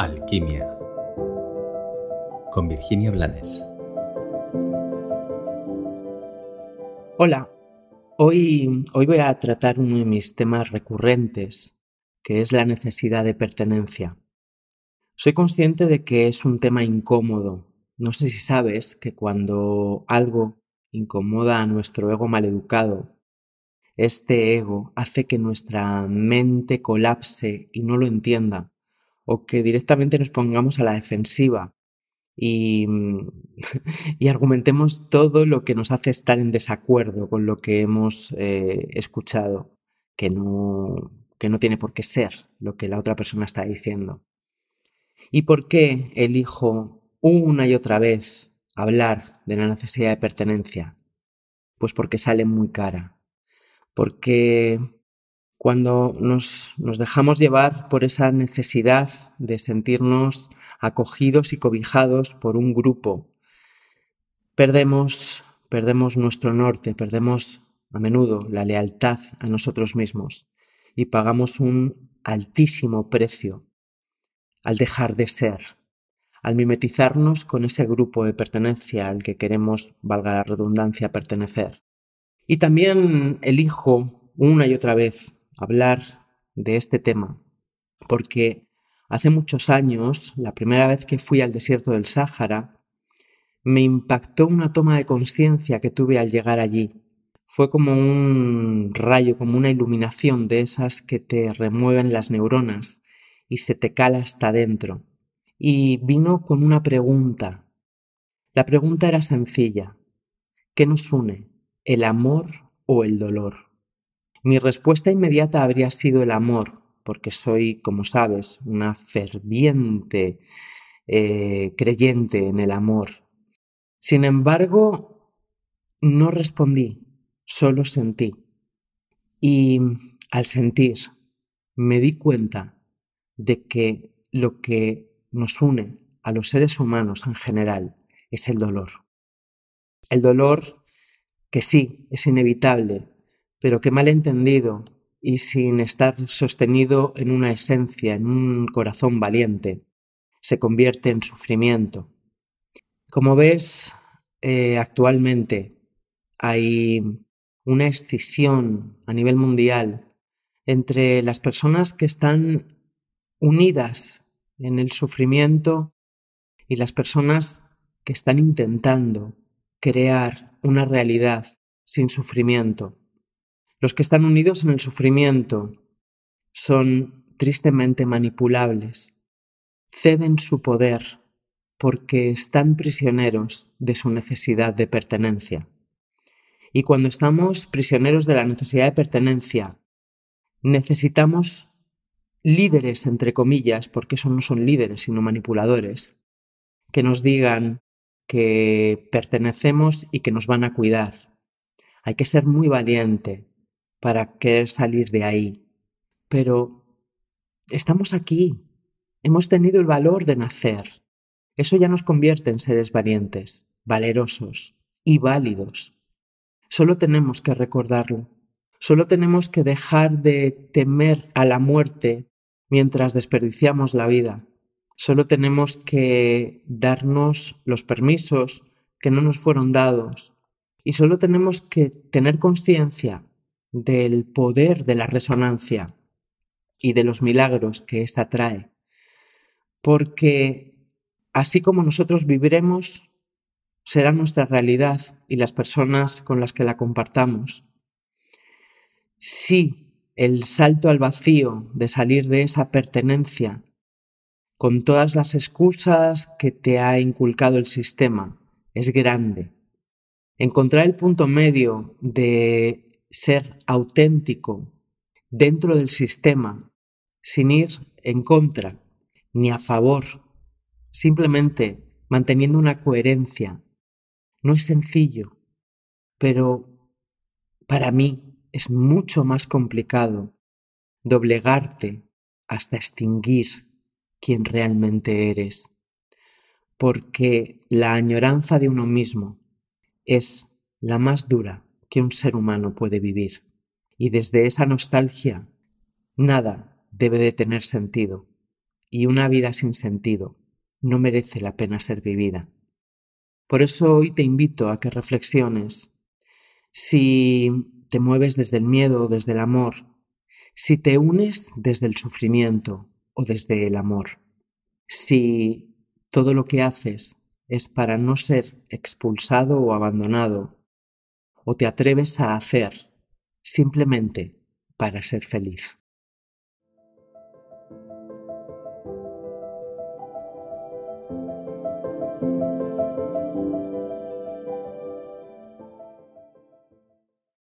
Alquimia con Virginia Blanes. Hola, hoy, hoy voy a tratar uno de mis temas recurrentes, que es la necesidad de pertenencia. Soy consciente de que es un tema incómodo. No sé si sabes que cuando algo incomoda a nuestro ego maleducado, este ego hace que nuestra mente colapse y no lo entienda o que directamente nos pongamos a la defensiva y, y argumentemos todo lo que nos hace estar en desacuerdo con lo que hemos eh, escuchado, que no, que no tiene por qué ser lo que la otra persona está diciendo. ¿Y por qué elijo una y otra vez hablar de la necesidad de pertenencia? Pues porque sale muy cara. Porque cuando nos, dejamos llevar por esa necesidad de sentirnos acogidos y cobijados por un grupo, perdemos, perdemos nuestro norte, perdemos a menudo la lealtad a nosotros mismos y pagamos un altísimo precio al dejar de ser, al mimetizarnos con ese grupo de pertenencia al que queremos, valga la redundancia, pertenecer. Y también elijo una y otra vez hablar de este tema, porque hace muchos años, la primera vez que fui al desierto del Sáhara, me impactó una toma de conciencia que tuve al llegar allí. Fue como un rayo, como una iluminación de esas que te remueven las neuronas y se te cala hasta dentro. Y vino con una pregunta. La pregunta era sencilla. ¿Qué nos une? ¿El amor o el dolor? Mi respuesta inmediata habría sido el amor, porque soy, como sabes, una ferviente eh, creyente en el amor. Sin embargo, no respondí, solo sentí. Y al sentir, me di cuenta de que lo que nos une a los seres humanos en general es el dolor. El dolor que sí, es inevitable, pero que mal entendido y sin estar sostenido en una esencia, en un corazón valiente, se convierte en sufrimiento. Como ves, eh, actualmente hay una escisión a nivel mundial entre las personas que están unidas en el sufrimiento y las personas que están intentando crear una realidad sin sufrimiento. Los que están unidos en el sufrimiento son tristemente manipulables, ceden su poder porque están prisioneros de su necesidad de pertenencia. Y cuando estamos prisioneros de la necesidad de pertenencia, necesitamos líderes, entre comillas, porque eso no son líderes, sino manipuladores, que nos digan que pertenecemos y que nos van a cuidar. Hay que ser muy valiente para querer salir de ahí. Pero estamos aquí, hemos tenido el valor de nacer. Eso ya nos convierte en seres valientes, valerosos y válidos. Solo tenemos que recordarlo. Solo tenemos que dejar de temer a la muerte mientras desperdiciamos la vida. Solo tenemos que darnos los permisos que no nos fueron dados. Y solo tenemos que tener conciencia del poder de la resonancia y de los milagros que ésta trae. Porque así como nosotros viviremos, será nuestra realidad y las personas con las que la compartamos. Si el salto al vacío de salir de esa pertenencia, con todas las excusas que te ha inculcado el sistema, es grande. Encontrar el punto medio de ser auténtico dentro del sistema, sin ir en contra ni a favor, simplemente manteniendo una coherencia. No es sencillo, pero para mí es mucho más complicado doblegarte hasta extinguir quien realmente eres, porque la añoranza de uno mismo es la más dura que un ser humano puede vivir. Y desde esa nostalgia, nada debe de tener sentido. y una vida sin sentido no merece la pena ser vivida. Por eso hoy te invito a que reflexiones si te mueves desde el miedo o desde el amor, si te unes desde el sufrimiento o desde el amor, si todo lo que haces es para no ser expulsado o abandonado, o te atreves a hacer simplemente para ser feliz.